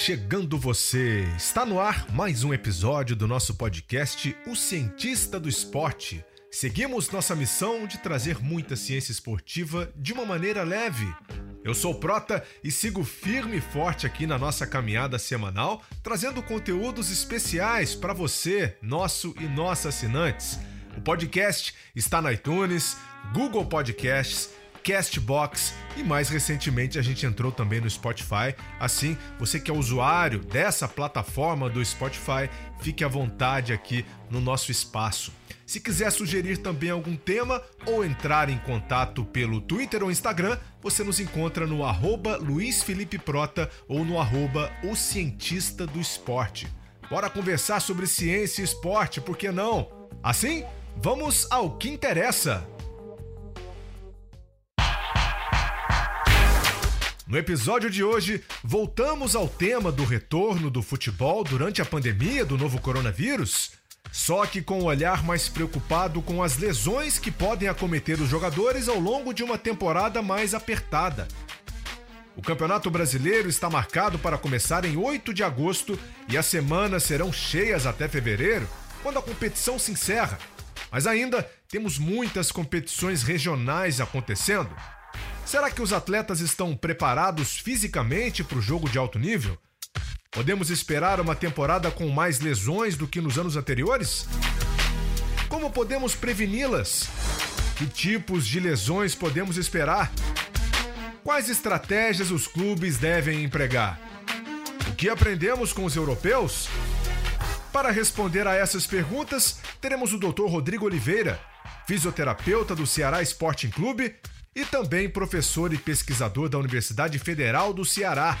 Chegando você! Está no ar mais um episódio do nosso podcast O Cientista do Esporte. Seguimos nossa missão de trazer muita ciência esportiva de uma maneira leve. Eu sou Prota e sigo firme e forte aqui na nossa caminhada semanal, trazendo conteúdos especiais para você, nosso e nossas assinantes. O podcast está na iTunes, Google Podcasts, Castbox e mais recentemente a gente entrou também no Spotify. Assim, você que é usuário dessa plataforma do Spotify, fique à vontade aqui no nosso espaço. Se quiser sugerir também algum tema ou entrar em contato pelo Twitter ou Instagram, você nos encontra no arroba Luiz Felipe Prota ou no arroba O Cientista do Esporte. Bora conversar sobre ciência e esporte, por que não? Assim, vamos ao que interessa. No episódio de hoje, voltamos ao tema do retorno do futebol durante a pandemia do novo coronavírus, só que com um olhar mais preocupado com as lesões que podem acometer os jogadores ao longo de uma temporada mais apertada. O Campeonato Brasileiro está marcado para começar em 8 de agosto e as semanas serão cheias até fevereiro, quando a competição se encerra. Mas ainda temos muitas competições regionais acontecendo. Será que os atletas estão preparados fisicamente para o jogo de alto nível? Podemos esperar uma temporada com mais lesões do que nos anos anteriores? Como podemos preveni-las? Que tipos de lesões podemos esperar? Quais estratégias os clubes devem empregar? O que aprendemos com os europeus? Para responder a essas perguntas, teremos o Dr. Rodrigo Oliveira, fisioterapeuta do Ceará Sporting Clube e também professor e pesquisador da Universidade Federal do Ceará.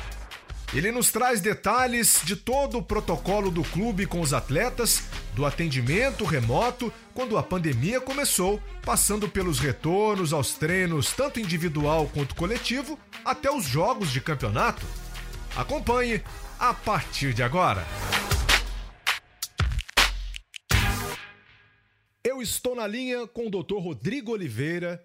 Ele nos traz detalhes de todo o protocolo do clube com os atletas, do atendimento remoto quando a pandemia começou, passando pelos retornos aos treinos, tanto individual quanto coletivo, até os jogos de campeonato. Acompanhe a partir de agora. Eu estou na linha com o Dr. Rodrigo Oliveira,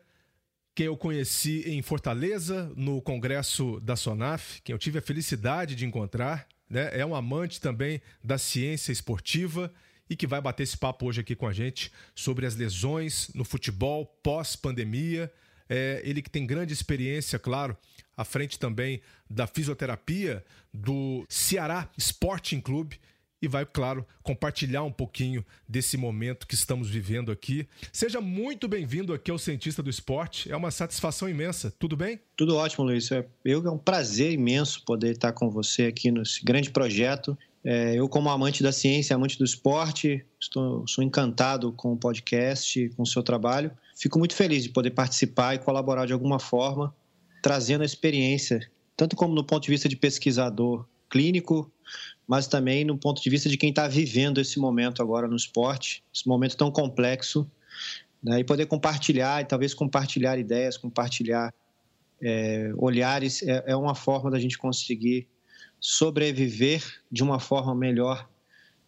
quem eu conheci em Fortaleza, no congresso da SONAF, quem eu tive a felicidade de encontrar, né? É um amante também da ciência esportiva e que vai bater esse papo hoje aqui com a gente sobre as lesões no futebol pós-pandemia. É, ele que tem grande experiência, claro, à frente também da fisioterapia do Ceará Sporting Clube e vai, claro, compartilhar um pouquinho desse momento que estamos vivendo aqui. Seja muito bem-vindo aqui ao Cientista do Esporte. É uma satisfação imensa. Tudo bem? Tudo ótimo, Luiz. É, eu, é um prazer imenso poder estar com você aqui nesse grande projeto. É, eu, como amante da ciência, amante do esporte, estou, sou encantado com o podcast, com o seu trabalho. Fico muito feliz de poder participar e colaborar de alguma forma, trazendo a experiência, tanto como no ponto de vista de pesquisador clínico, mas também no ponto de vista de quem está vivendo esse momento agora no esporte, esse momento tão complexo, né? e poder compartilhar, e talvez compartilhar ideias, compartilhar é, olhares, é, é uma forma da gente conseguir sobreviver de uma forma melhor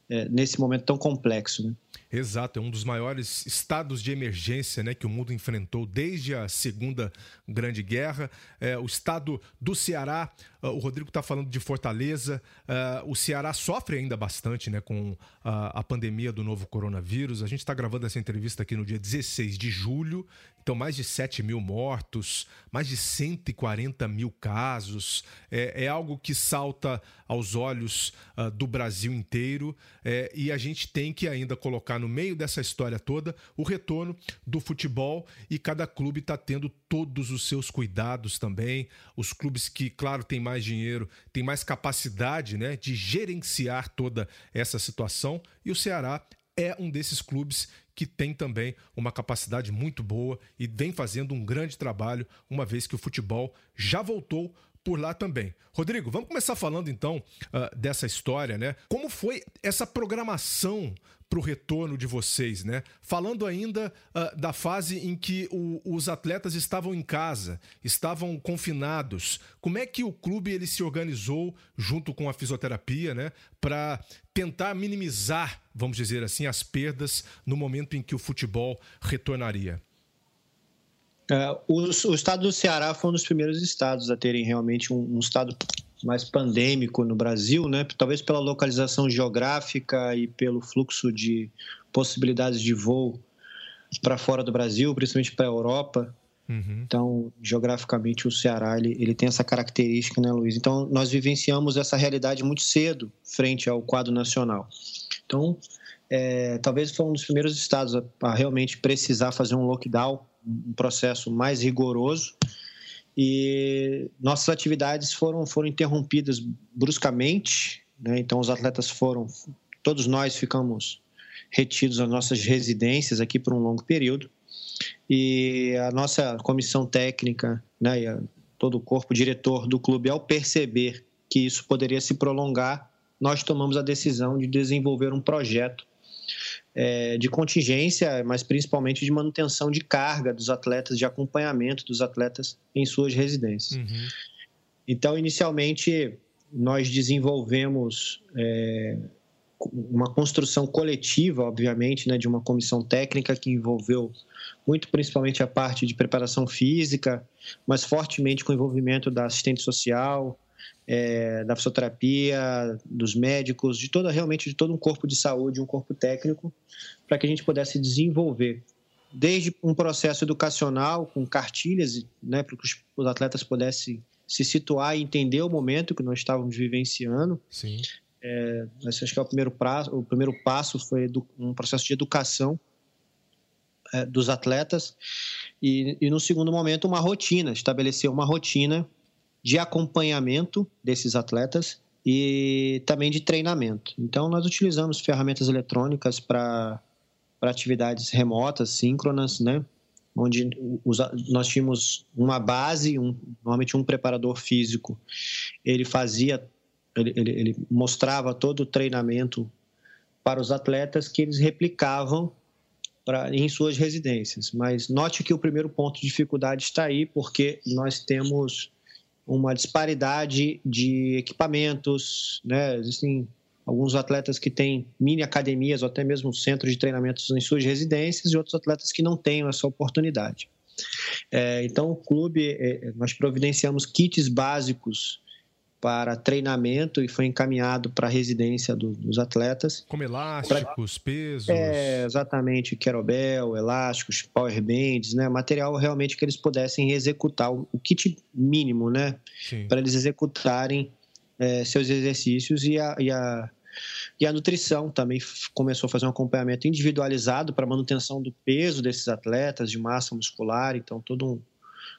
é, nesse momento tão complexo. Né? Exato, é um dos maiores estados de emergência né, que o mundo enfrentou desde a Segunda Grande Guerra. É, o estado do Ceará, uh, o Rodrigo está falando de Fortaleza, uh, o Ceará sofre ainda bastante né, com uh, a pandemia do novo coronavírus. A gente está gravando essa entrevista aqui no dia 16 de julho, então mais de 7 mil mortos, mais de 140 mil casos. É, é algo que salta aos olhos do Brasil inteiro é, e a gente tem que ainda colocar no meio dessa história toda, o retorno do futebol e cada clube está tendo todos os seus cuidados também. Os clubes que, claro, têm mais dinheiro, têm mais capacidade né, de gerenciar toda essa situação e o Ceará é um desses clubes que tem também uma capacidade muito boa e vem fazendo um grande trabalho, uma vez que o futebol já voltou por lá também. Rodrigo, vamos começar falando então uh, dessa história, né? Como foi essa programação para o retorno de vocês, né? Falando ainda uh, da fase em que o, os atletas estavam em casa, estavam confinados. Como é que o clube ele se organizou junto com a fisioterapia, né? Para tentar minimizar, vamos dizer assim, as perdas no momento em que o futebol retornaria? É, o, o, estado do Ceará foi um dos primeiros estados a terem realmente um, um estado mais pandêmico no Brasil, né? talvez pela localização geográfica e pelo fluxo de possibilidades de voo para fora do Brasil, principalmente para a Europa. Uhum. Então, geograficamente, o Ceará ele, ele tem essa característica, né, Luiz? Então, nós vivenciamos essa realidade muito cedo frente ao quadro nacional. Então, é, talvez foi um dos primeiros estados a, a realmente precisar fazer um lockdown, um processo mais rigoroso, e nossas atividades foram, foram interrompidas bruscamente, né? então os atletas foram, todos nós ficamos retidos às nossas residências aqui por um longo período, e a nossa comissão técnica, né, e a, todo o corpo diretor do clube, ao perceber que isso poderia se prolongar, nós tomamos a decisão de desenvolver um projeto é, de contingência, mas principalmente de manutenção de carga dos atletas, de acompanhamento dos atletas em suas residências. Uhum. Então, inicialmente, nós desenvolvemos é, uma construção coletiva, obviamente, né, de uma comissão técnica que envolveu muito principalmente a parte de preparação física, mas fortemente com o envolvimento da assistente social, é, da fisioterapia, dos médicos, de toda realmente de todo um corpo de saúde, um corpo técnico, para que a gente pudesse desenvolver desde um processo educacional com cartilhas, né, para que os atletas pudessem se situar e entender o momento que nós estávamos vivenciando. Sim. É, acho que é o primeiro, o primeiro passo foi um processo de educação é, dos atletas e, e, no segundo momento, uma rotina, estabelecer uma rotina de acompanhamento desses atletas e também de treinamento. Então, nós utilizamos ferramentas eletrônicas para atividades remotas, síncronas, né? onde nós tínhamos uma base, um, normalmente um preparador físico, ele fazia, ele, ele, ele mostrava todo o treinamento para os atletas que eles replicavam pra, em suas residências. Mas note que o primeiro ponto de dificuldade está aí, porque nós temos uma disparidade de equipamentos, né? Existem alguns atletas que têm mini academias ou até mesmo centros de treinamentos em suas residências e outros atletas que não têm essa oportunidade. É, então, o clube, é, nós providenciamos kits básicos para treinamento e foi encaminhado para a residência do, dos atletas. Como elásticos, pra, pesos? É, exatamente, querobel, elásticos, power bands, né? Material realmente que eles pudessem executar, o, o kit mínimo, né? Para eles executarem é, seus exercícios e a, e a, e a nutrição também começou a fazer um acompanhamento individualizado para manutenção do peso desses atletas, de massa muscular, então todo um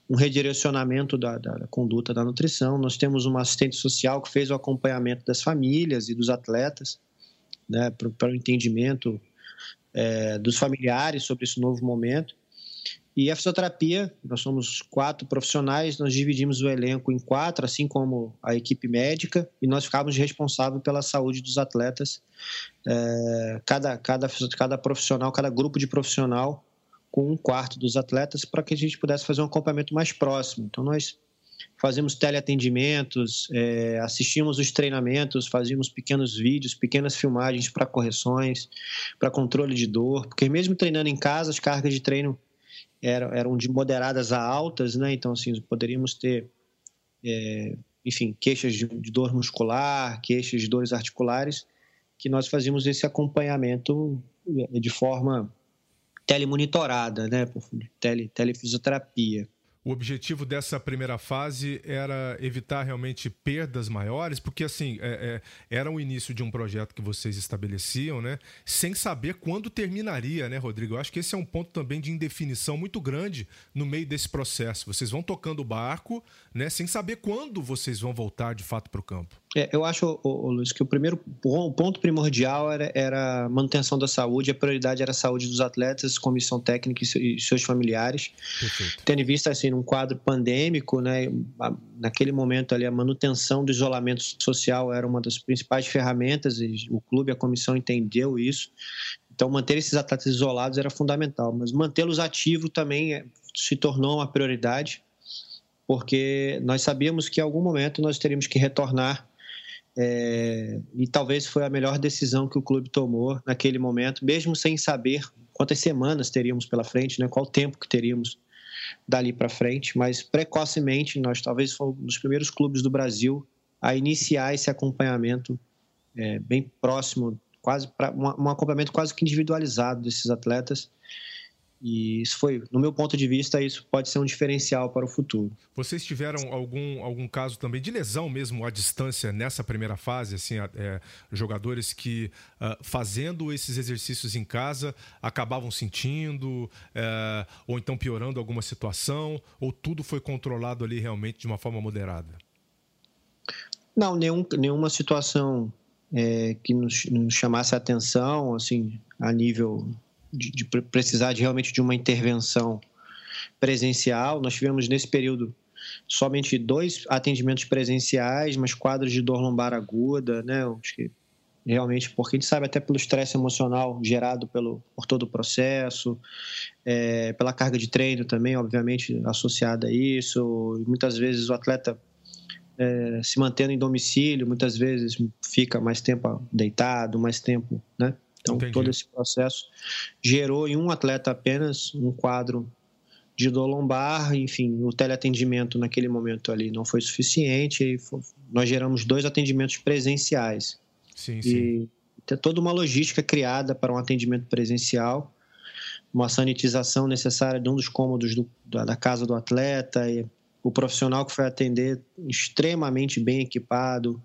um redirecionamento da, da, da, conduta da nutrição. Nós temos uma assistente social que fez o acompanhamento das famílias e dos atletas, né, para o entendimento é, dos familiares sobre esse novo momento. E a fisioterapia, nós somos quatro profissionais, nós dividimos o elenco em quatro, assim como a equipe médica, e nós ficávamos responsáveis pela saúde dos atletas. É, cada, cada, cada profissional, cada grupo de profissional com um quarto dos atletas para que a gente pudesse fazer um acompanhamento mais próximo. Então, nós fazemos teleatendimentos, é, assistimos os treinamentos, fazíamos pequenos vídeos, pequenas filmagens para correções, para controle de dor, porque mesmo treinando em casa, as cargas de treino eram, eram de moderadas a altas, né? Então, assim, poderíamos ter, é, enfim, queixas de, de dor muscular, queixas de dores articulares, que nós fazíamos esse acompanhamento é, de forma telemonitorada, né, por tele, telefisioterapia. O objetivo dessa primeira fase era evitar realmente perdas maiores, porque assim é, é, era o início de um projeto que vocês estabeleciam, né? Sem saber quando terminaria, né, Rodrigo? Eu acho que esse é um ponto também de indefinição muito grande no meio desse processo. Vocês vão tocando o barco, né? Sem saber quando vocês vão voltar de fato para o campo. É, eu acho, ô, ô, Luiz, que o primeiro o ponto primordial era, era a manutenção da saúde, a prioridade era a saúde dos atletas, comissão técnica e seus familiares. Perfeito. Tendo em vista, assim, num quadro pandêmico, né, naquele momento ali, a manutenção do isolamento social era uma das principais ferramentas, e o clube, a comissão entendeu isso. Então, manter esses atletas isolados era fundamental, mas mantê-los ativos também é, se tornou uma prioridade, porque nós sabíamos que em algum momento nós teríamos que retornar é, e talvez foi a melhor decisão que o clube tomou naquele momento, mesmo sem saber quantas semanas teríamos pela frente, né, qual tempo que teríamos dali para frente, mas precocemente nós talvez fomos um dos primeiros clubes do Brasil a iniciar esse acompanhamento é, bem próximo, quase pra, um, um acompanhamento quase que individualizado desses atletas e isso foi, no meu ponto de vista, isso pode ser um diferencial para o futuro. Vocês tiveram algum, algum caso também de lesão mesmo à distância nessa primeira fase? Assim, é, jogadores que, uh, fazendo esses exercícios em casa, acabavam sentindo, é, ou então piorando alguma situação, ou tudo foi controlado ali realmente de uma forma moderada? Não, nenhum, nenhuma situação é, que nos, nos chamasse a atenção, assim, a nível de, de precisar de, realmente de uma intervenção presencial. Nós tivemos nesse período somente dois atendimentos presenciais, mas quadros de dor lombar aguda, né? Acho que realmente, porque a gente sabe até pelo estresse emocional gerado pelo, por todo o processo, é, pela carga de treino também, obviamente, associada a isso. Muitas vezes o atleta é, se mantendo em domicílio, muitas vezes fica mais tempo deitado, mais tempo, né? Então, Entendi. todo esse processo gerou em um atleta apenas um quadro de dor lombar, enfim, o teleatendimento naquele momento ali não foi suficiente e nós geramos dois atendimentos presenciais. Sim, sim. E tem toda uma logística criada para um atendimento presencial, uma sanitização necessária de um dos cômodos do, da, da casa do atleta, e o profissional que foi atender extremamente bem equipado,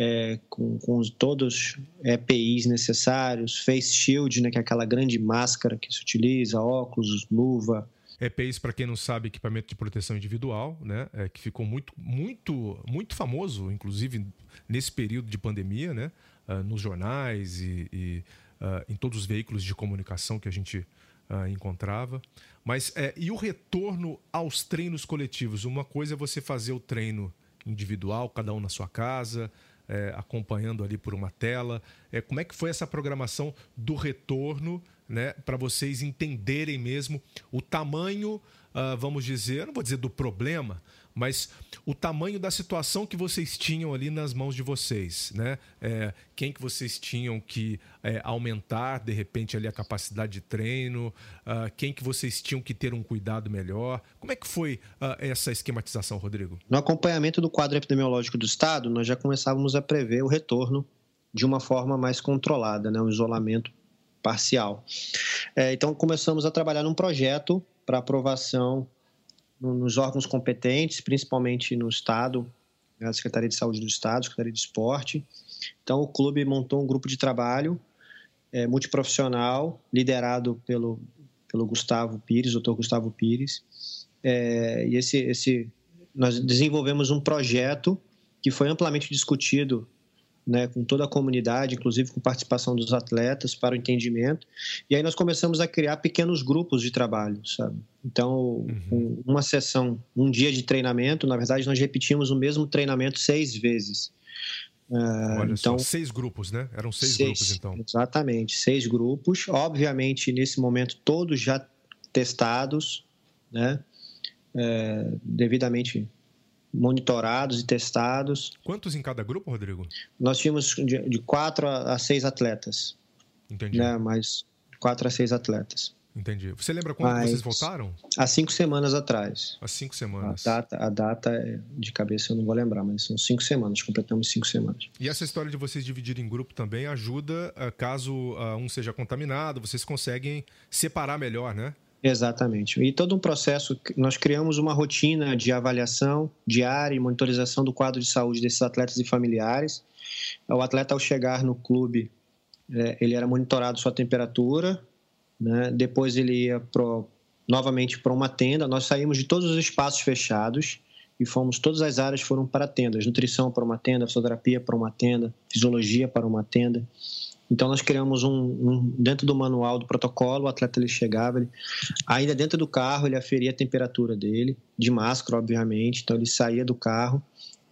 é, com, com todos EPIs necessários, face shield, né, que é aquela grande máscara que se utiliza, óculos, luva. EPIs, para quem não sabe, equipamento de proteção individual, né, é, que ficou muito, muito, muito famoso, inclusive nesse período de pandemia, né, uh, nos jornais e, e uh, em todos os veículos de comunicação que a gente uh, encontrava. Mas é, e o retorno aos treinos coletivos? Uma coisa é você fazer o treino individual, cada um na sua casa, é, acompanhando ali por uma tela. É, como é que foi essa programação do retorno, né, para vocês entenderem mesmo o tamanho, uh, vamos dizer, não vou dizer do problema, mas o tamanho da situação que vocês tinham ali nas mãos de vocês, né? É, quem que vocês tinham que é, aumentar de repente ali a capacidade de treino, uh, quem que vocês tinham que ter um cuidado melhor. Como é que foi uh, essa esquematização, Rodrigo? No acompanhamento do quadro epidemiológico do estado, nós já começávamos a prever o retorno de uma forma mais controlada, né? um isolamento parcial. É, então começamos a trabalhar num projeto para aprovação nos órgãos competentes, principalmente no Estado, né, a Secretaria de Saúde do Estado, Secretaria de Esporte. Então, o clube montou um grupo de trabalho é, multiprofissional, liderado pelo, pelo Gustavo Pires, doutor Gustavo Pires. É, e esse, esse, nós desenvolvemos um projeto que foi amplamente discutido né, com toda a comunidade, inclusive com participação dos atletas para o entendimento. E aí nós começamos a criar pequenos grupos de trabalho, sabe? Então, uhum. uma sessão, um dia de treinamento, na verdade nós repetimos o mesmo treinamento seis vezes. Uh, Olha então, só, seis grupos, né? Eram seis, seis, grupos, então. Exatamente, seis grupos. Obviamente, nesse momento, todos já testados, né? É, devidamente monitorados e testados. Quantos em cada grupo, Rodrigo? Nós tínhamos de, de quatro a seis atletas. Entendi. Né? Mais quatro a seis atletas. Entendi. Você lembra quando Mas, vocês voltaram? Há cinco semanas atrás. Há cinco semanas. A data, a data é, de cabeça eu não vou lembrar, mas são cinco semanas, completamos cinco semanas. E essa história de vocês dividirem em grupo também ajuda, ah, caso ah, um seja contaminado, vocês conseguem separar melhor, né? Exatamente. E todo um processo, nós criamos uma rotina de avaliação diária e monitorização do quadro de saúde desses atletas e familiares. O atleta, ao chegar no clube, é, ele era monitorado sua temperatura, né? depois ele ia pro, novamente para uma tenda. Nós saímos de todos os espaços fechados e fomos, todas as áreas foram para tendas: nutrição para uma tenda, fisioterapia para uma tenda, fisiologia para uma tenda. Então nós criamos um, um, dentro do manual do protocolo, o atleta ele chegava, ele, ainda dentro do carro ele aferia a temperatura dele, de máscara obviamente, então ele saía do carro.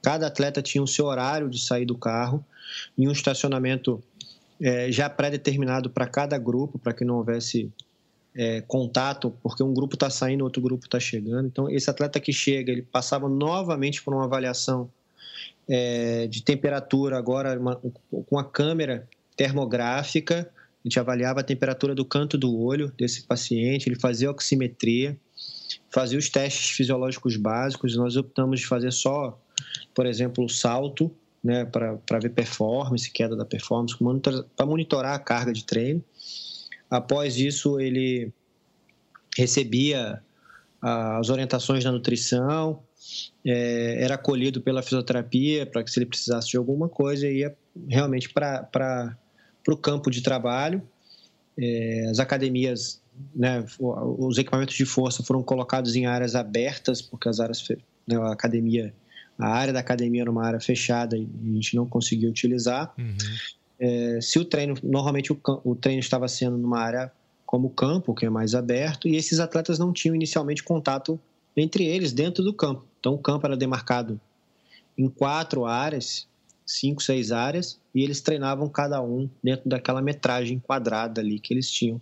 Cada atleta tinha o seu horário de sair do carro em um estacionamento é, já pré-determinado para cada grupo, para que não houvesse é, contato, porque um grupo está saindo, outro grupo está chegando. Então esse atleta que chega, ele passava novamente por uma avaliação é, de temperatura agora uma, com a câmera termográfica, a gente avaliava a temperatura do canto do olho desse paciente, ele fazia oximetria, fazia os testes fisiológicos básicos, nós optamos de fazer só por exemplo, o salto, né, para ver performance, queda da performance, para monitorar a carga de treino. Após isso, ele recebia as orientações da nutrição, é, era acolhido pela fisioterapia para que se ele precisasse de alguma coisa, ia realmente para o campo de trabalho. É, as academias, né, os equipamentos de força foram colocados em áreas abertas, porque as áreas, né, a academia, a área da academia era uma área fechada e a gente não conseguia utilizar. Uhum. É, se o treino, normalmente o, o treino estava sendo numa área como o campo, que é mais aberto, e esses atletas não tinham inicialmente contato entre eles dentro do campo. Então o campo era demarcado em quatro áreas, cinco, seis áreas, e eles treinavam cada um dentro daquela metragem quadrada ali que eles tinham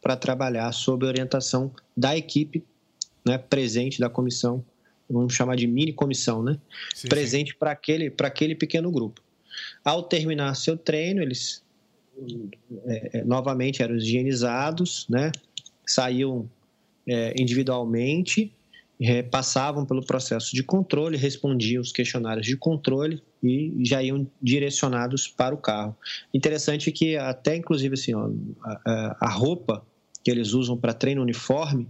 para trabalhar sob orientação da equipe né, presente da comissão, vamos chamar de mini comissão, né? Sim, presente para aquele, aquele pequeno grupo. Ao terminar seu treino, eles é, é, novamente eram higienizados, né? saíam é, individualmente, passavam pelo processo de controle, respondiam os questionários de controle e já iam direcionados para o carro. Interessante que até inclusive assim, ó, a, a roupa que eles usam para treino uniforme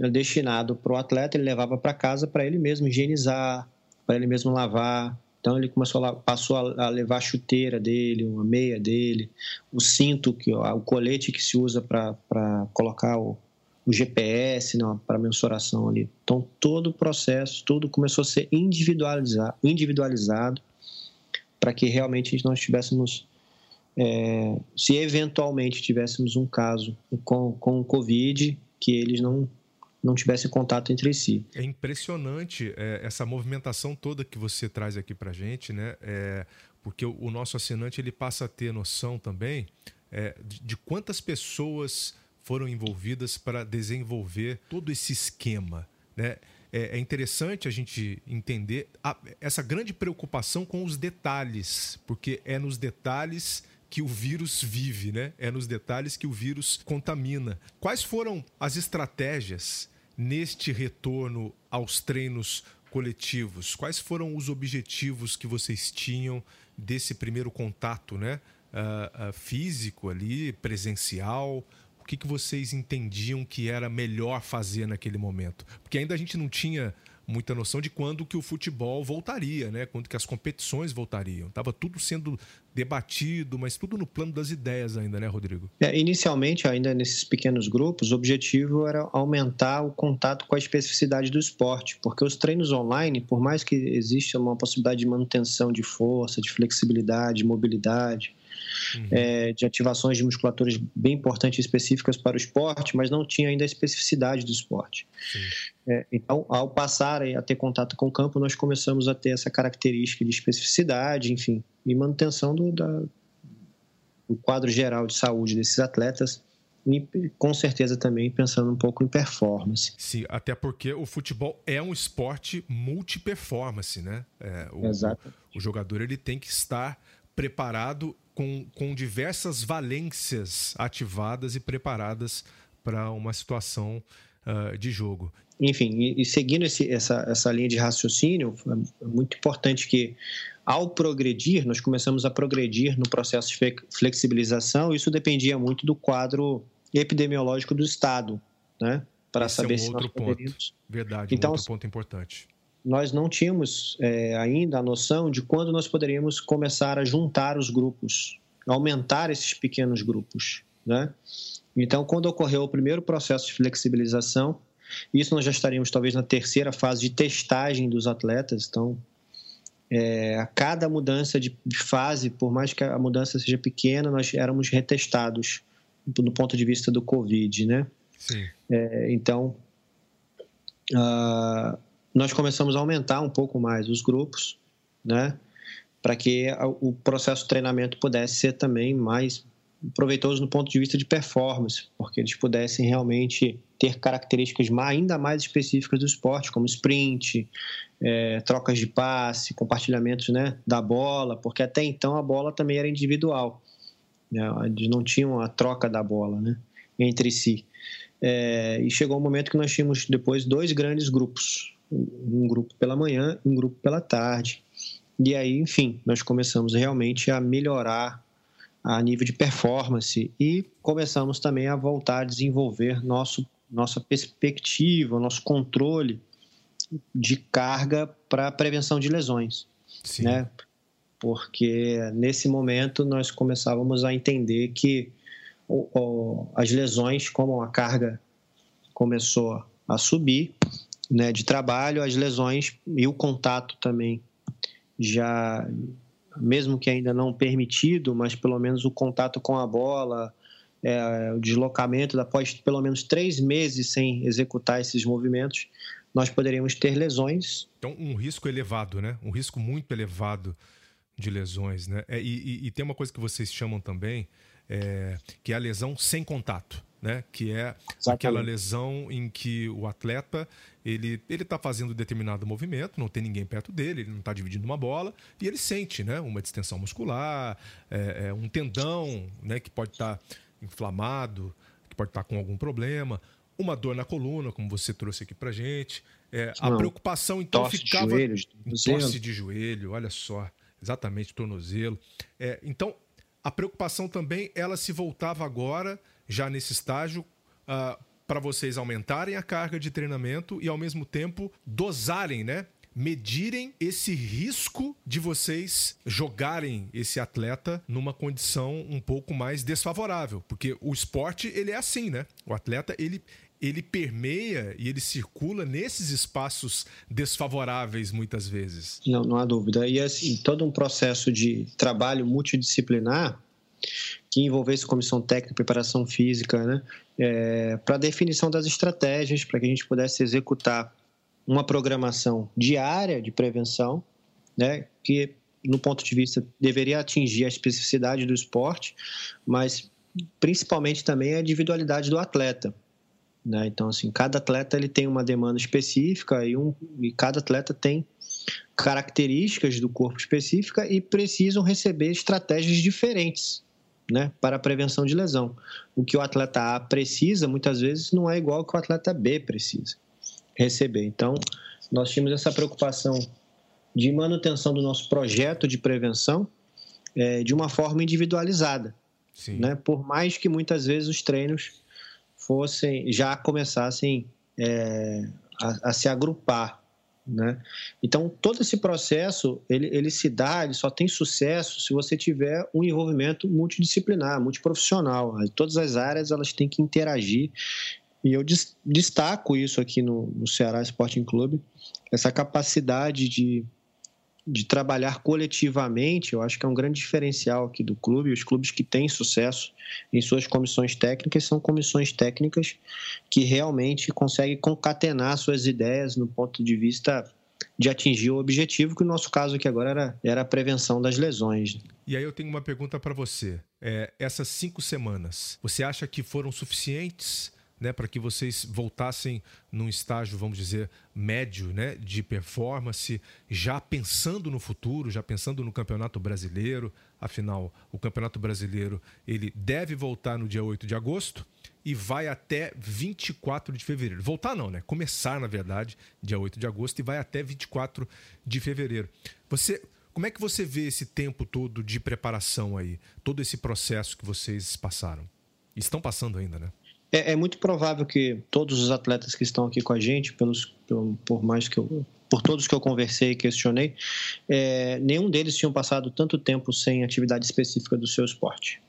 é destinado para o atleta, ele levava para casa para ele mesmo higienizar, para ele mesmo lavar, então ele começou a, passou a, levar a chuteira dele, uma meia dele, o cinto, que, o colete que se usa para colocar o, o GPS para mensuração ali. Então todo o processo, tudo começou a ser individualizado, individualizado para que realmente nós tivéssemos, é, se eventualmente tivéssemos um caso com, com o Covid, que eles não não tivessem contato entre si. É impressionante é, essa movimentação toda que você traz aqui para gente, né? É, porque o, o, nosso assinante ele passa a ter noção também é, de, de quantas pessoas foram envolvidas para desenvolver todo esse esquema, né? É, é interessante a gente entender a, essa grande preocupação com os detalhes, porque é nos detalhes que o vírus vive, né? É nos detalhes que o vírus contamina. Quais foram as estratégias neste retorno aos treinos coletivos? Quais foram os objetivos que vocês tinham desse primeiro contato, né? Uh, uh, físico ali, presencial? Que, que vocês entendiam que era melhor fazer naquele momento? Porque ainda a gente não tinha muita noção de quando que o futebol voltaria, né? Quando que as competições voltariam. Tava tudo sendo debatido, mas tudo no plano das ideias ainda, né, Rodrigo? É, inicialmente, ainda nesses pequenos grupos, o objetivo era aumentar o contato com a especificidade do esporte, porque os treinos online, por mais que exista uma possibilidade de manutenção de força, de flexibilidade, de mobilidade, uhum. é, de ativações de musculaturas bem importantes e específicas para o esporte, mas não tinha ainda a especificidade do esporte. É, então, ao passar a ter contato com o campo, nós começamos a ter essa característica de especificidade, enfim, e manutenção do, da, do quadro geral de saúde desses atletas e com certeza também pensando um pouco em performance. Sim, até porque o futebol é um esporte multi-performance, né? É, o, Exato. O jogador ele tem que estar preparado com, com diversas valências ativadas e preparadas para uma situação uh, de jogo. Enfim, e, e seguindo esse, essa, essa linha de raciocínio, é muito importante que, ao progredir, nós começamos a progredir no processo de flexibilização, isso dependia muito do quadro epidemiológico do Estado, né? Para Esse saber é um se outro ponto. Verdade, então, um outro ponto importante nós não tínhamos é, ainda a noção de quando nós poderíamos começar a juntar os grupos, aumentar esses pequenos grupos. Né? Então, quando ocorreu o primeiro processo de flexibilização, isso nós já estaríamos talvez na terceira fase de testagem dos atletas. Então, é, a cada mudança de, fase, por mais que a mudança seja pequena, nós éramos retestados do ponto de vista do Covid, né? Sim. É, então, uh, nós começamos a aumentar um pouco mais os grupos, né? Para que o processo de treinamento pudesse ser também mais proveitoso no ponto de vista de performance, porque eles pudessem realmente ter características ainda mais específicas do esporte, como sprint, é, trocas de passe, compartilhamentos né, da bola, porque até então a bola também era individual. Né? Eles não tinham a troca da bola né, entre si. É, e chegou um momento que nós tínhamos depois dois grandes grupos um grupo pela manhã, um grupo pela tarde. E aí, enfim, nós começamos realmente a melhorar a nível de performance e começamos também a voltar a desenvolver nosso, nossa perspectiva, nosso controle de carga para prevenção de lesões. Sim. Né? Porque nesse momento nós começávamos a entender que o, o, as lesões, como a carga começou a subir né, de trabalho, as lesões e o contato também já mesmo que ainda não permitido, mas pelo menos o contato com a bola, é, o deslocamento, após pelo menos três meses sem executar esses movimentos, nós poderíamos ter lesões. Então, um risco elevado, né? Um risco muito elevado de lesões, né? É, e, e, tem uma coisa que vocês chamam também, é, que é a lesão sem contato, né? Que é Exatamente. aquela lesão em que o atleta ele ele está fazendo determinado movimento, não tem ninguém perto dele, ele não está dividindo uma bola e ele sente, né? Uma distensão muscular, é, é um tendão, né? Que pode estar tá inflamado, que pode estar tá com algum problema, uma dor na coluna, como você trouxe aqui para gente. É, a preocupação então tosse ficava de joelho, de tosse de joelho, olha só, exatamente tornozelo. É, então a preocupação também ela se voltava agora já nesse estágio uh, para vocês aumentarem a carga de treinamento e ao mesmo tempo dosarem, né? medirem esse risco de vocês jogarem esse atleta numa condição um pouco mais desfavorável, porque o esporte ele é assim, né? O atleta ele ele permeia e ele circula nesses espaços desfavoráveis muitas vezes. Não, não há dúvida. E assim, todo um processo de trabalho multidisciplinar que envolvesse comissão técnica, preparação física, né? É, para definição das estratégias, para que a gente pudesse executar uma programação diária de prevenção, né? Que no ponto de vista deveria atingir a especificidade do esporte, mas principalmente também a individualidade do atleta. Né? Então, assim, cada atleta ele tem uma demanda específica e, um, e cada atleta tem características do corpo específica e precisam receber estratégias diferentes né, para a prevenção de lesão. O que o atleta A precisa, muitas vezes, não é igual ao que o atleta B precisa receber. Então, nós tínhamos essa preocupação de manutenção do nosso projeto de prevenção é, de uma forma individualizada. Né? Por mais que muitas vezes os treinos fossem já começassem é, a, a, se agrupar, né? Então todo esse processo ele, ele se dá, ele só tem sucesso se você tiver um envolvimento multidisciplinar, multiprofissional. Todas as áreas elas têm que interagir e eu destaco isso aqui no, no Ceará Sporting Clube, essa capacidade de de trabalhar coletivamente, eu acho que é um grande diferencial aqui do clube. Os clubes que têm sucesso em suas comissões técnicas são comissões técnicas que realmente conseguem concatenar suas ideias no ponto de vista de atingir o objetivo, que o nosso caso aqui agora era, era a prevenção das lesões. E aí eu tenho uma pergunta para você. É, essas cinco semanas, você acha que foram suficientes né, para que vocês voltassem num estágio, vamos dizer, médio né, de performance, já pensando no futuro, já pensando no Campeonato Brasileiro. Afinal, o Campeonato Brasileiro ele deve voltar no dia 8 de agosto e vai até 24 de fevereiro. Voltar não, né? Começar, na verdade, dia 8 de agosto e vai até 24 de fevereiro. Você, como é que você vê esse tempo todo de preparação aí? Todo esse processo que vocês passaram? Estão passando ainda, né? É, é, muito provável que todos os atletas que estão aqui com a gente, pelos, por mais que eu, por todos que eu conversei e questionei, é, nenhum deles tinham passado tanto tempo sem atividade específica do seu esporte.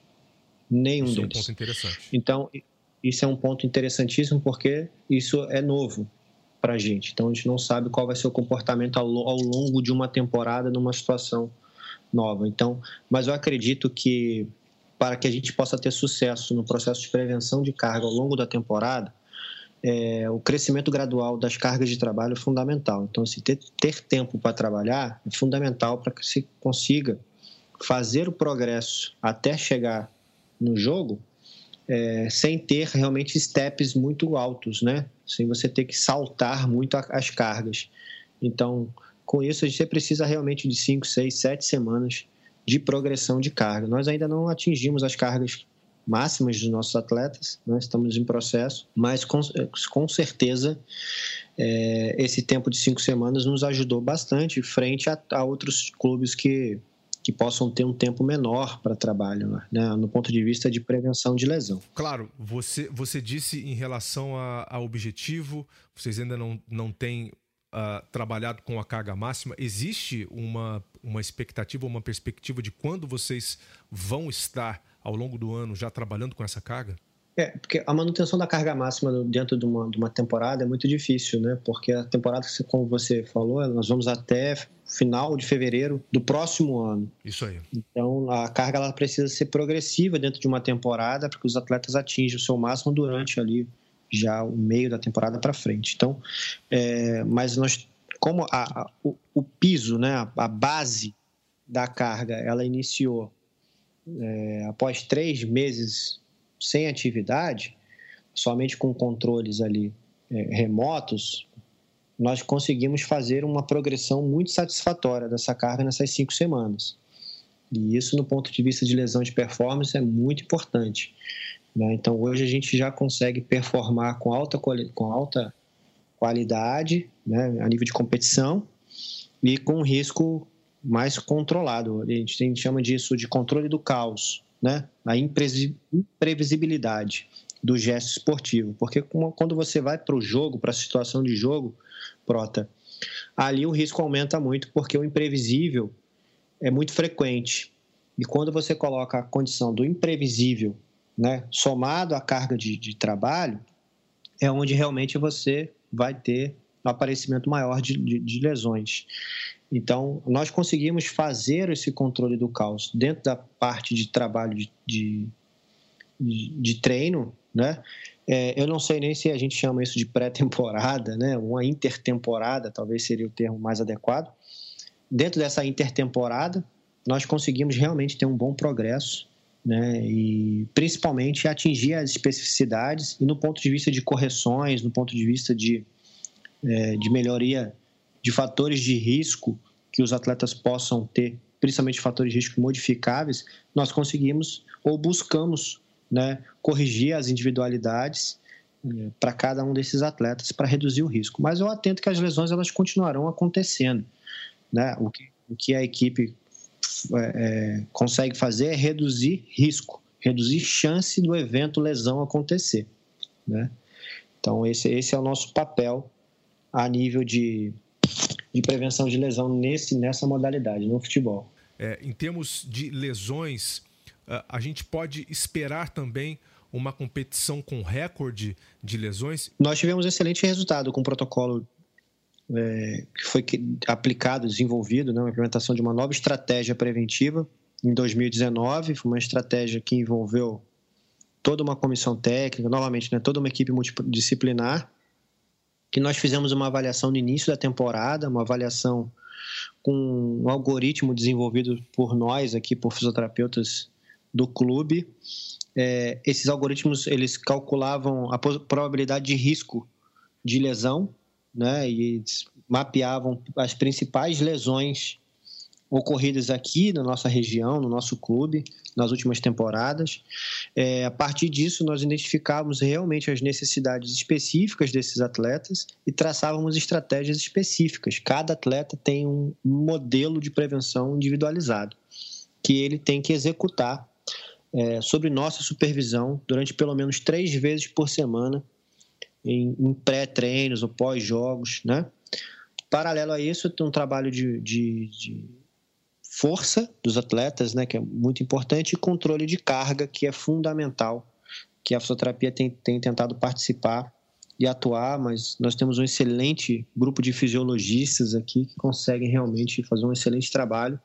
Nenhum isso deles. É um ponto interessante. Então, isso é um ponto interessantíssimo porque isso é novo para a gente. Então, a gente não sabe qual vai ser o comportamento ao, ao longo de uma temporada numa situação nova. Então, mas eu acredito que para que a gente possa ter sucesso no processo de prevenção de carga ao longo da temporada, é, o crescimento gradual das cargas de trabalho é fundamental. Então, assim, ter, ter tempo para trabalhar é fundamental para que se consiga fazer o progresso até chegar no jogo é, sem ter realmente steps muito altos, né? Sem você ter que saltar muito as cargas. Então, com isso, a gente precisa realmente de 5, 6, 7 semanas de progressão de carga. Nós ainda não atingimos as cargas máximas dos nossos atletas, né? estamos em processo, mas com, com certeza é, esse tempo de cinco semanas nos ajudou bastante frente a, a outros clubes que, que possam ter um tempo menor para trabalho, né, no ponto de vista de prevenção de lesão. Claro, você, você disse em relação ao objetivo, vocês ainda não, não têm uh, trabalhado com a carga máxima. Existe uma, uma expectativa, uma perspectiva de quando vocês vão estar ao longo do ano já trabalhando com essa carga? É, porque a manutenção da carga máxima dentro de uma, de uma temporada é muito difícil, né? Porque a temporada, como você falou, nós vamos até final de fevereiro do próximo ano. Isso aí. Então, a carga ela precisa ser progressiva dentro de uma temporada para que os atletas atinjam o seu máximo durante ali já o meio da temporada para frente. Então, é, mas nós, como a, a, o, o, piso, né, a, base da carga, ela iniciou é, após três meses sem atividade, somente com controles ali é, remotos, nós conseguimos fazer uma progressão muito satisfatória dessa carga nessas cinco semanas. E isso, no ponto de vista de lesão de performance, é muito importante. Né? Então, hoje a gente já consegue performar com alta, com alta qualidade, né? a nível de competição, e com risco mais controlado. A gente, a gente chama disso de controle do caos né? a imprevisibilidade do gesto esportivo. Porque quando você vai para o jogo, para a situação de jogo, Prota, ali o risco aumenta muito porque o imprevisível é muito frequente. E quando você coloca a condição do imprevisível né, somado à carga de, de trabalho, é onde realmente você vai ter um aparecimento maior de, de, de lesões. Então, nós conseguimos fazer esse controle do caos dentro da parte de trabalho de, de, de treino, né? É, eu não sei nem se a gente chama isso de pré-temporada, né? Uma intertemporada, talvez seria o termo mais adequado. Dentro dessa intertemporada, nós conseguimos realmente ter um bom progresso, né? E principalmente atingir as especificidades e no ponto de vista de correções, no ponto de vista de, é, de melhoria de fatores de risco que os atletas possam ter, principalmente fatores de risco modificáveis, nós conseguimos ou buscamos né, corrigir as individualidades eh, para cada um desses atletas para reduzir o risco. Mas eu atento que as lesões elas continuarão acontecendo. Né? O, que, o que a equipe é, consegue fazer é reduzir risco, reduzir chance do evento lesão acontecer. Né? Então, esse, esse é o nosso papel a nível de de prevenção de lesão nesse, nessa modalidade, no futebol. É, em termos de lesões, a gente pode esperar também uma competição com recorde de lesões? Nós tivemos excelente resultado com o protocolo é, que foi aplicado, desenvolvido, né, uma implementação de uma nova estratégia preventiva em 2019. Foi uma estratégia que envolveu toda uma comissão técnica, novamente, né, toda uma equipe multidisciplinar que nós fizemos uma avaliação no início da temporada, uma avaliação com um algoritmo desenvolvido por nós aqui, por fisioterapeutas do clube. É, esses algoritmos eles calculavam a probabilidade de risco de lesão, né, e mapeavam as principais lesões ocorridas aqui na nossa região, no nosso clube, nas últimas temporadas. É, a partir disso, nós identificávamos realmente as necessidades específicas desses atletas e traçávamos estratégias específicas. Cada atleta tem um modelo de prevenção individualizado que ele tem que executar é, sobre nossa supervisão durante pelo menos três vezes por semana em, em pré-treinos ou pós-jogos, né? Paralelo a isso, tem um trabalho de, de, de força dos atletas, né, que é muito importante, e controle de carga, que é fundamental, que a fisioterapia tem, tem tentado participar e atuar, mas nós temos um excelente grupo de fisiologistas aqui que conseguem realmente fazer um excelente trabalho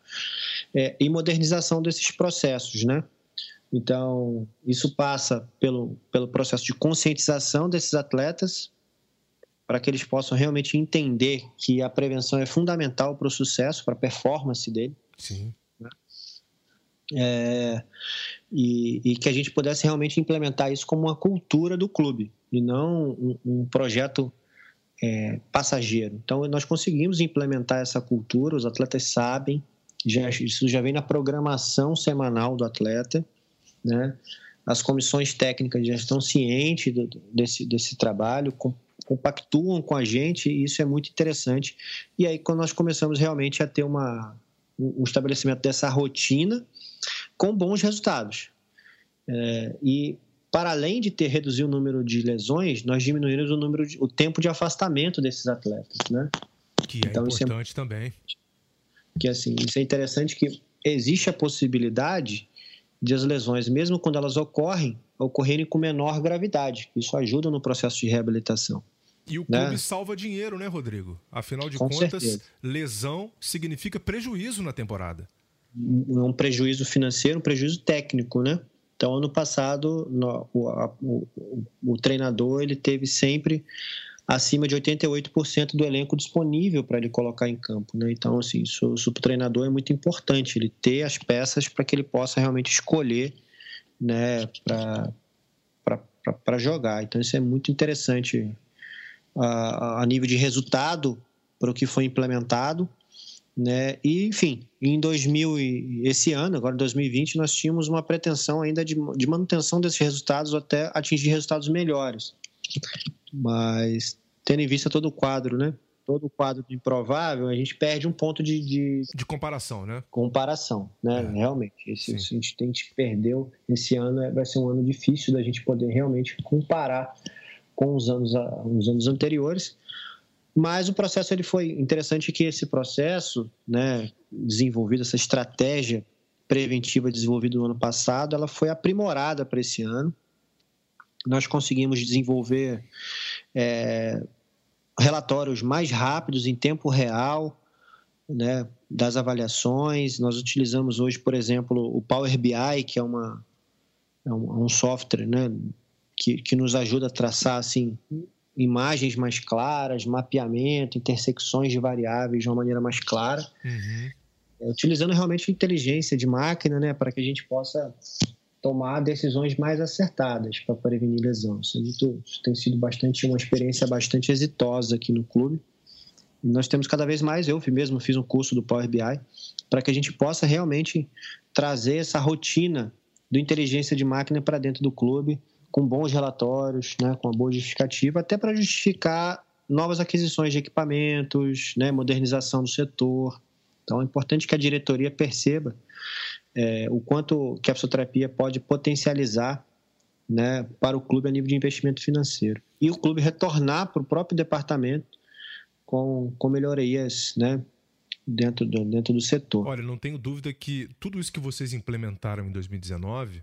é, e modernização desses processos, né? Então, isso passa pelo, pelo processo de conscientização desses atletas para que eles possam realmente entender que a prevenção é fundamental para o sucesso, para a performance dele. Sim. Né? É, e, e, que a gente pudesse realmente implementar isso como uma cultura do clube e não um, um projeto é, passageiro. Então, nós conseguimos implementar essa cultura, os atletas sabem, já, isso já vem na programação semanal do atleta, né? As comissões técnicas já estão cientes do, desse, desse trabalho, com, compactuam com a gente e isso é muito interessante. E aí, quando nós começamos realmente a ter uma, um estabelecimento dessa rotina com bons resultados. É, e para além de ter reduzido o número de lesões, nós diminuímos o número de, o tempo de afastamento desses atletas, né? Que é então, importante é, também. Que assim, isso é interessante que existe a possibilidade de as lesões, mesmo quando elas ocorrem, ocorrerem com menor gravidade. Isso ajuda no processo de reabilitação. E o né? clube né? salva dinheiro, né, Rodrigo? Afinal de com contas, certeza. lesão significa prejuízo na temporada. Um prejuízo financeiro, um prejuízo técnico, né? Então, ano passado, no, o, o, o, o, treinador ele teve sempre acima de 88% do elenco disponível para ele colocar em campo. Né? Então, assim, isso, isso para o treinador é muito importante, ele ter as peças para que ele possa realmente escolher né, para jogar. Então, isso é muito interessante a, a nível de resultado para o que foi implementado. Né? E, enfim, em 2000 esse ano, agora 2020, nós tínhamos uma pretensão ainda de, de manutenção desses resultados até atingir resultados melhores. Mas, tendo em vista todo o quadro, né? Todo o quadro de improvável, a gente perde um ponto de. De, de comparação, né? Comparação, né? É. Realmente. Esse, esse, a, gente, a gente perdeu. Esse ano é, vai ser um ano difícil da gente poder realmente comparar com os anos, os anos anteriores. Mas o processo ele foi interessante que esse processo, né, desenvolvido essa estratégia preventiva desenvolvida no ano passado, ela foi aprimorada para esse ano. Nós conseguimos desenvolver é, relatórios mais rápidos em tempo real, né, das avaliações. Nós utilizamos hoje, por exemplo, o Power BI, que é, uma, é um, um software, né, que, que nos ajuda a traçar assim imagens mais claras, mapeamento, intersecções de variáveis de uma maneira mais clara, uhum. É, utilizando realmente inteligência de máquina, né, para que a gente possa tomar decisões mais acertadas para prevenir lesão. Isso, isso tem sido bastante uma experiência bastante exitosa aqui no clube. E nós temos cada vez mais, eu mesmo fiz um curso do Power BI, para que a gente possa realmente trazer essa rotina do inteligência de máquina para dentro do clube, com bons relatórios, né, com uma boa justificativa, até para justificar novas aquisições de equipamentos, né, modernização do setor. Então, é importante que a diretoria perceba é, o quanto que a fisioterapia pode potencializar né, para o clube a nível de investimento financeiro. E o clube retornar para o próprio departamento com, com melhorias né, dentro, do, dentro do setor. Olha, não tenho dúvida que tudo isso que vocês implementaram em 2019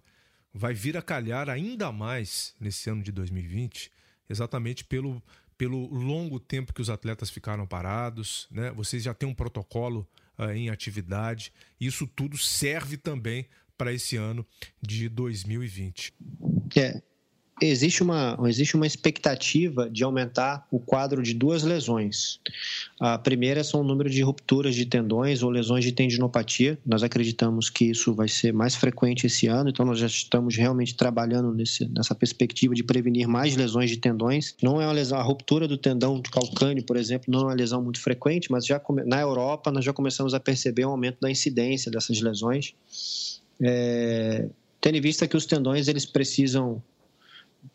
vai vir a calhar ainda mais nesse ano de 2020, exatamente pelo, pelo longo tempo que os atletas ficaram parados, né? Vocês já têm um protocolo em atividade. Isso tudo serve também para esse ano de 2020. É, existe uma, existe uma expectativa de aumentar o quadro de duas lesões. A primeira são o número de rupturas de tendões ou lesões de tendinopatia. Nós acreditamos que isso vai ser mais frequente esse ano, então nós já estamos realmente trabalhando nesse, nessa perspectiva de prevenir mais lesões de tendões. Não é uma lesão, a ruptura do tendão de calcâneo, por exemplo, não é uma lesão muito frequente, mas já na Europa nós já começamos a perceber um aumento da incidência dessas lesões. É, tendo em vista que os tendões eles precisam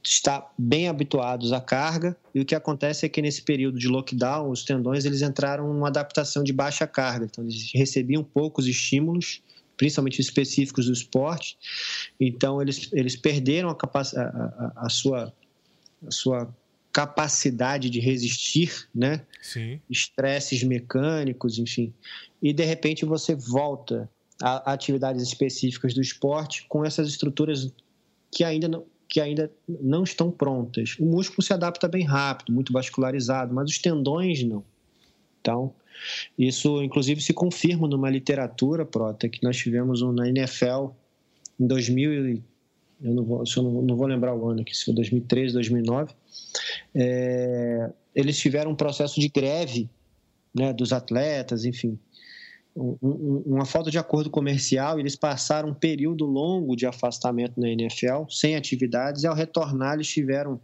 está bem habituados à carga e o que acontece é que nesse período de lockdown os tendões eles entraram numa adaptação de baixa carga. Então eles recebiam poucos estímulos principalmente específicos do esporte. Então eles, eles perderam a, capac... a, a, a sua a sua capacidade de resistir né? Sim. estresses mecânicos enfim. E de repente você volta a atividades específicas do esporte com essas estruturas que ainda não, que ainda não estão prontas. O músculo se adapta bem rápido, muito vascularizado, mas os tendões não. Então, isso inclusive se confirma numa literatura, Prota, que nós tivemos um, na NFL em 2000, eu não vou, eu não, não vou lembrar o ano aqui, se foi 2013, 2009, é, eles tiveram um processo de greve né, dos atletas, enfim, uma falta de acordo comercial, eles passaram um período longo de afastamento na NFL, sem atividades, e ao retornar eles tiveram,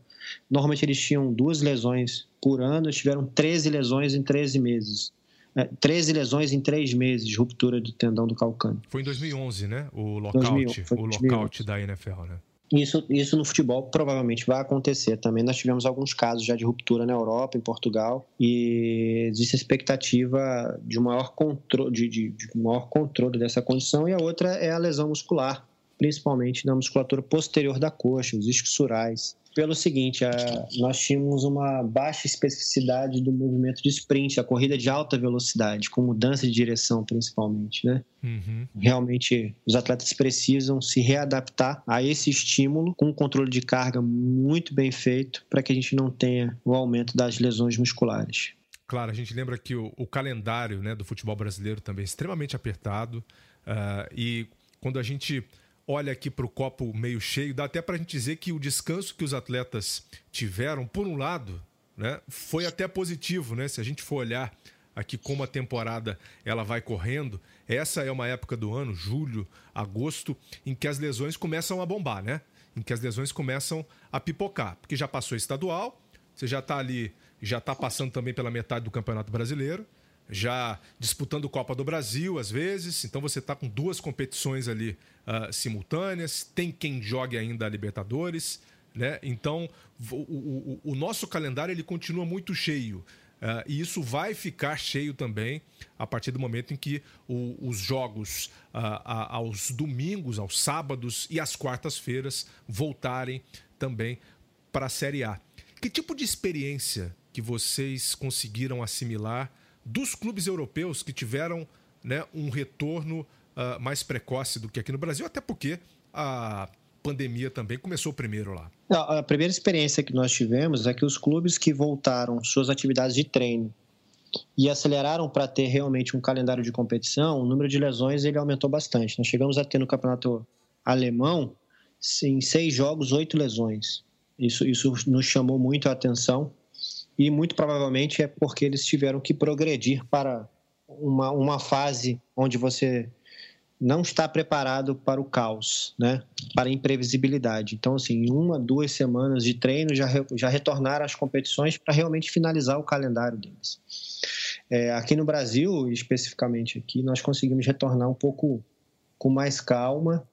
normalmente eles tinham duas lesões por ano, eles tiveram 13 lesões em 13 meses. É, 13 lesões em 3 meses de ruptura do tendão do calcâneo. Foi em 2011, né? O lockout, 2011, o lockout da NFL, né? Isso, isso no futebol provavelmente vai acontecer também. Nós tivemos alguns casos já de ruptura na Europa, em Portugal, e existe a expectativa de um maior controle, de, de, de maior controle dessa condição, e a outra é a lesão muscular, principalmente na musculatura posterior da coxa, os isquiosurais pelo seguinte, a, nós tínhamos uma baixa especificidade do movimento de sprint, a corrida de alta velocidade, com mudança de direção principalmente, né? Uhum. Realmente, os atletas precisam se readaptar a esse estímulo com um controle de carga muito bem feito para que a gente não tenha o aumento das lesões musculares. Claro, a gente lembra que o, o calendário né, do futebol brasileiro também é extremamente apertado uh, e quando a gente olha aqui para o copo meio cheio, dá até para a gente dizer que o descanso que os atletas tiveram, por um lado, né, foi até positivo, né? Se a gente for olhar aqui como a temporada ela vai correndo, essa é uma época do ano, julho, agosto, em que as lesões começam a bombar, né? Em que as lesões começam a pipocar, porque já passou estadual, você já está ali, já está passando também pela metade do Campeonato Brasileiro já disputando Copa do Brasil às vezes, então você está com duas competições ali uh, simultâneas, tem quem jogue ainda a Libertadores, né? Então o, o, o nosso calendário ele continua muito cheio. Uh, e isso vai ficar cheio também a partir do momento em que o, os jogos uh, aos domingos, aos sábados e às quartas-feiras voltarem também para a Série A. Que tipo de experiência que vocês conseguiram assimilar dos clubes europeus que tiveram né, um retorno uh, mais precoce do que aqui no Brasil, até porque a pandemia também começou primeiro lá. A primeira experiência que nós tivemos é que os clubes que voltaram suas atividades de treino e aceleraram para ter realmente um calendário de competição, o número de lesões ele aumentou bastante. Nós chegamos a ter no campeonato alemão, em seis jogos, oito lesões. Isso, isso nos chamou muito a atenção e muito provavelmente é porque eles tiveram que progredir para uma, uma fase onde você não está preparado para o caos, né? para a imprevisibilidade. Então, assim, em uma, duas semanas de treino já, já retornaram às competições para realmente finalizar o calendário deles. É, aqui no Brasil, especificamente aqui, nós conseguimos retornar um pouco com mais calma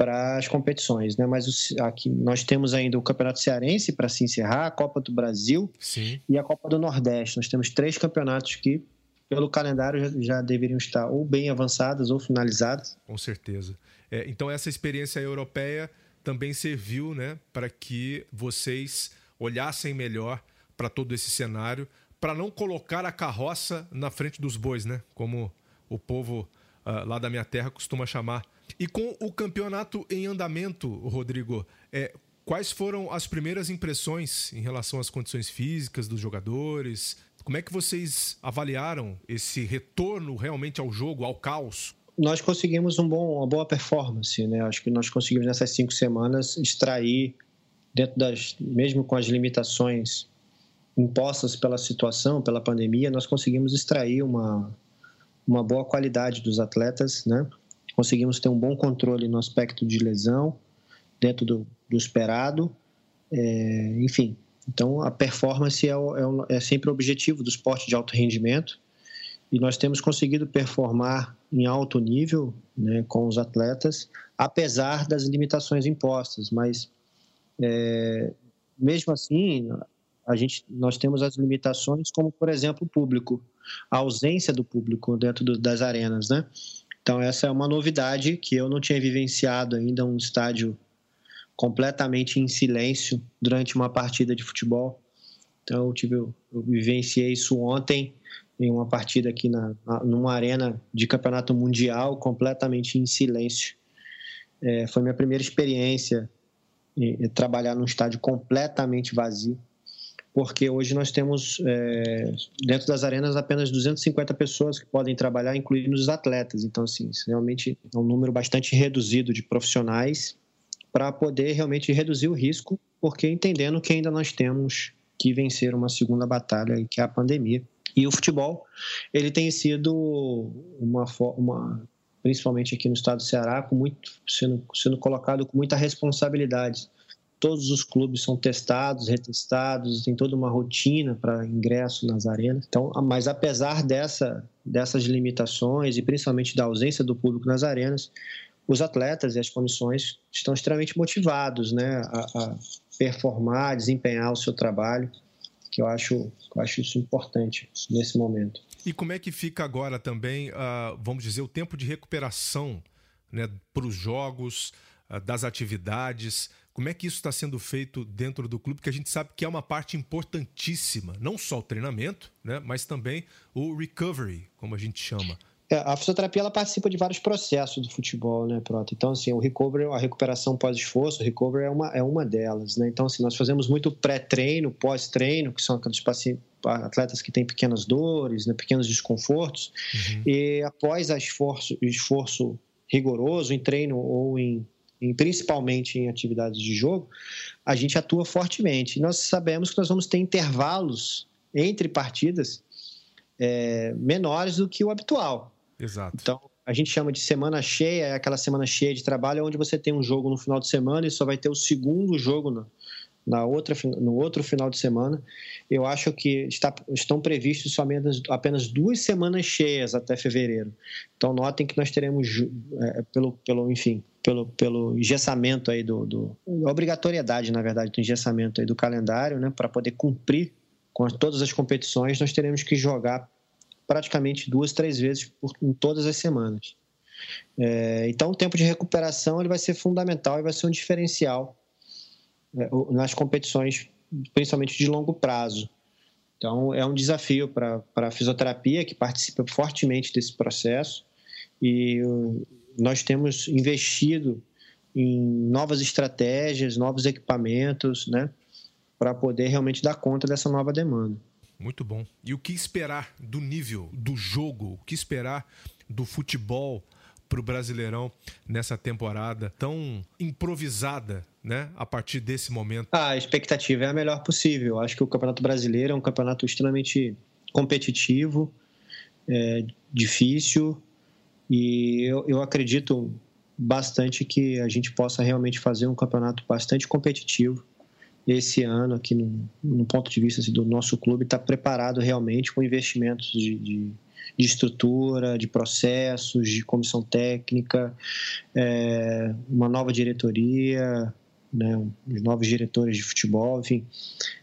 para as competições, né? Mas aqui nós temos ainda o Campeonato Cearense para se encerrar, a Copa do Brasil Sim. e a Copa do Nordeste. Nós temos três campeonatos que, pelo calendário, já, já deveriam estar ou bem avançados ou finalizados. Com certeza. É, então essa experiência europeia também serviu, né, para que vocês olhassem melhor para todo esse cenário, para não colocar a carroça na frente dos bois, né? Como o povo uh, lá da minha terra costuma chamar e com o campeonato em andamento, Rodrigo, é, quais foram as primeiras impressões em relação às condições físicas dos jogadores? Como é que vocês avaliaram esse retorno realmente ao jogo, ao caos? Nós conseguimos um bom, uma boa performance, né? Acho que nós conseguimos nessas cinco semanas extrair dentro das, mesmo com as limitações impostas pela situação, pela pandemia, nós conseguimos extrair uma, uma boa qualidade dos atletas, né? Conseguimos ter um bom controle no aspecto de lesão, dentro do, do esperado, é, enfim. Então, a performance é, é, é sempre o objetivo do esporte de alto rendimento. E nós temos conseguido performar em alto nível né, com os atletas, apesar das limitações impostas, mas é, mesmo assim a gente nós temos as limitações como por exemplo o público a ausência do público dentro do, das arenas né então, essa é uma novidade que eu não tinha vivenciado ainda um estádio completamente em silêncio durante uma partida de futebol. Então, eu, tive, eu vivenciei isso ontem em uma partida aqui na, numa arena de campeonato mundial completamente em silêncio. É, foi minha primeira experiência em, em trabalhar num estádio completamente vazio porque hoje nós temos é, dentro das arenas apenas 250 pessoas que podem trabalhar, incluindo os atletas. Então, assim, realmente é um número bastante reduzido de profissionais para poder realmente reduzir o risco, porque entendendo que ainda nós temos que vencer uma segunda batalha, que é a pandemia. E o futebol, ele tem sido uma, uma principalmente aqui no estado do Ceará, com muito, sendo, sendo colocado com muita responsabilidade todos os clubes são testados, retestados, tem toda uma rotina para ingresso nas arenas. Então, mas apesar dessa, dessas limitações e principalmente da ausência do público nas arenas, os atletas e as comissões estão extremamente motivados né, a, a performar, desempenhar o seu trabalho, que eu acho, eu acho isso importante nesse momento. E como é que fica agora também, uh, vamos dizer, o tempo de recuperação né, para os jogos, uh, das atividades? Como é que isso está sendo feito dentro do clube? Que a gente sabe que é uma parte importantíssima, não só o treinamento, né, mas também o recovery, como a gente chama. É, a fisioterapia ela participa de vários processos do futebol, né, Prota? Então, assim, o recovery, a recuperação pós-esforço, o recovery é uma, é uma delas, né? Então, assim, nós fazemos muito pré-treino, pós-treino, que são aqueles pacientes atletas que têm pequenas dores, né, pequenos desconfortos, uhum. e após esforço, esforço rigoroso em treino ou em, principalmente em atividades de jogo, a gente atua fortemente. Nós sabemos que nós vamos ter intervalos entre partidas é, menores do que o habitual. Exato. Então, a gente chama de semana cheia, é aquela semana cheia de trabalho onde você tem um jogo no final de semana e só vai ter o segundo jogo no, na outra, no outro final de semana. Eu acho que está, estão previstos somente apenas duas semanas cheias até fevereiro. Então notem que nós teremos é, pelo, pelo enfim pelo, pelo engessamento aí do, do obrigatoriedade na verdade do engessamento aí do calendário, né, para poder cumprir com todas as competições nós teremos que jogar praticamente duas três vezes por, em todas as semanas. É, então o tempo de recuperação ele vai ser fundamental e vai ser um diferencial é, nas competições, principalmente de longo prazo. Então, é um desafio para a fisioterapia, que participa fortemente desse processo, e nós temos investido em novas estratégias, novos equipamentos, né, para poder realmente dar conta dessa nova demanda. Muito bom. E o que esperar do nível do jogo? O que esperar do futebol para o Brasileirão nessa temporada tão improvisada, né? A partir desse momento? A expectativa é a melhor possível. Acho que o Campeonato Brasileiro é um campeonato extremamente competitivo, é, difícil, e eu, eu acredito bastante que a gente possa realmente fazer um campeonato bastante competitivo esse ano aqui no, no ponto de vista assim, do nosso clube está preparado realmente com investimentos de, de de estrutura, de processos, de comissão técnica, é, uma nova diretoria, né, os novos diretores de futebol, enfim.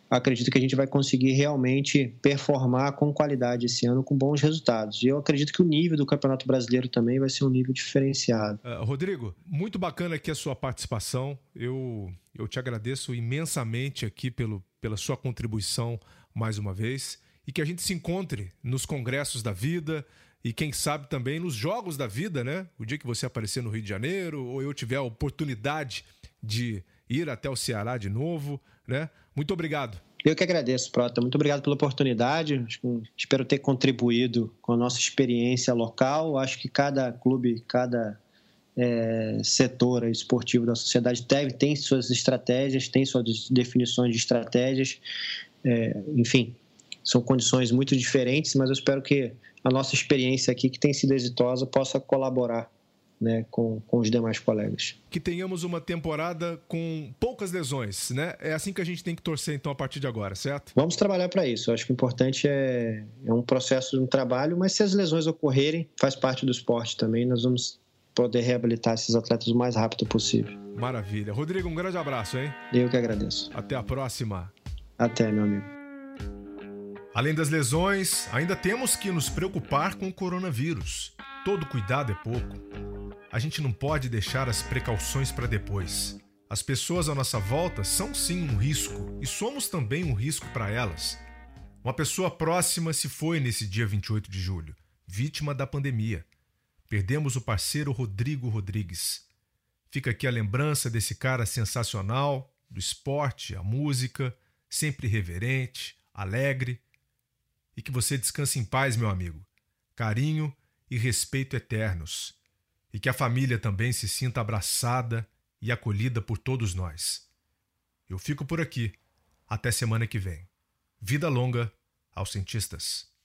Acredito que a gente vai conseguir realmente performar com qualidade esse ano, com bons resultados. E eu acredito que o nível do Campeonato Brasileiro também vai ser um nível diferenciado. Uh, Rodrigo, muito bacana aqui a sua participação. Eu, eu te agradeço imensamente aqui pelo, pela sua contribuição mais uma vez e que a gente se encontre nos congressos da vida e quem sabe também nos jogos da vida, né? O dia que você aparecer no Rio de Janeiro ou eu tiver a oportunidade de ir até o Ceará de novo, né? Muito obrigado. Eu que agradeço, Prota. Muito obrigado pela oportunidade. Espero ter contribuído com a nossa experiência local. Acho que cada clube, cada é, setor esportivo da sociedade deve, tem suas estratégias, tem suas definições de estratégias. É, enfim, são condições muito diferentes, mas eu espero que a nossa experiência aqui, que tem sido exitosa, possa colaborar né, com, com os demais colegas. Que tenhamos uma temporada com poucas lesões, né? É assim que a gente tem que torcer então a partir de agora, certo? Vamos trabalhar para isso. Eu acho que o importante é, é um processo de um trabalho, mas se as lesões ocorrerem, faz parte do esporte também. Nós vamos poder reabilitar esses atletas o mais rápido possível. Maravilha. Rodrigo, um grande abraço, hein? Eu que agradeço. Até a próxima. Até, meu amigo. Além das lesões, ainda temos que nos preocupar com o coronavírus. Todo cuidado é pouco. A gente não pode deixar as precauções para depois. As pessoas à nossa volta são sim um risco e somos também um risco para elas. Uma pessoa próxima se foi nesse dia 28 de julho, vítima da pandemia. Perdemos o parceiro Rodrigo Rodrigues. Fica aqui a lembrança desse cara sensacional, do esporte, a música, sempre reverente, alegre e que você descanse em paz, meu amigo. Carinho e respeito eternos. E que a família também se sinta abraçada e acolhida por todos nós. Eu fico por aqui. Até semana que vem. Vida longa aos cientistas.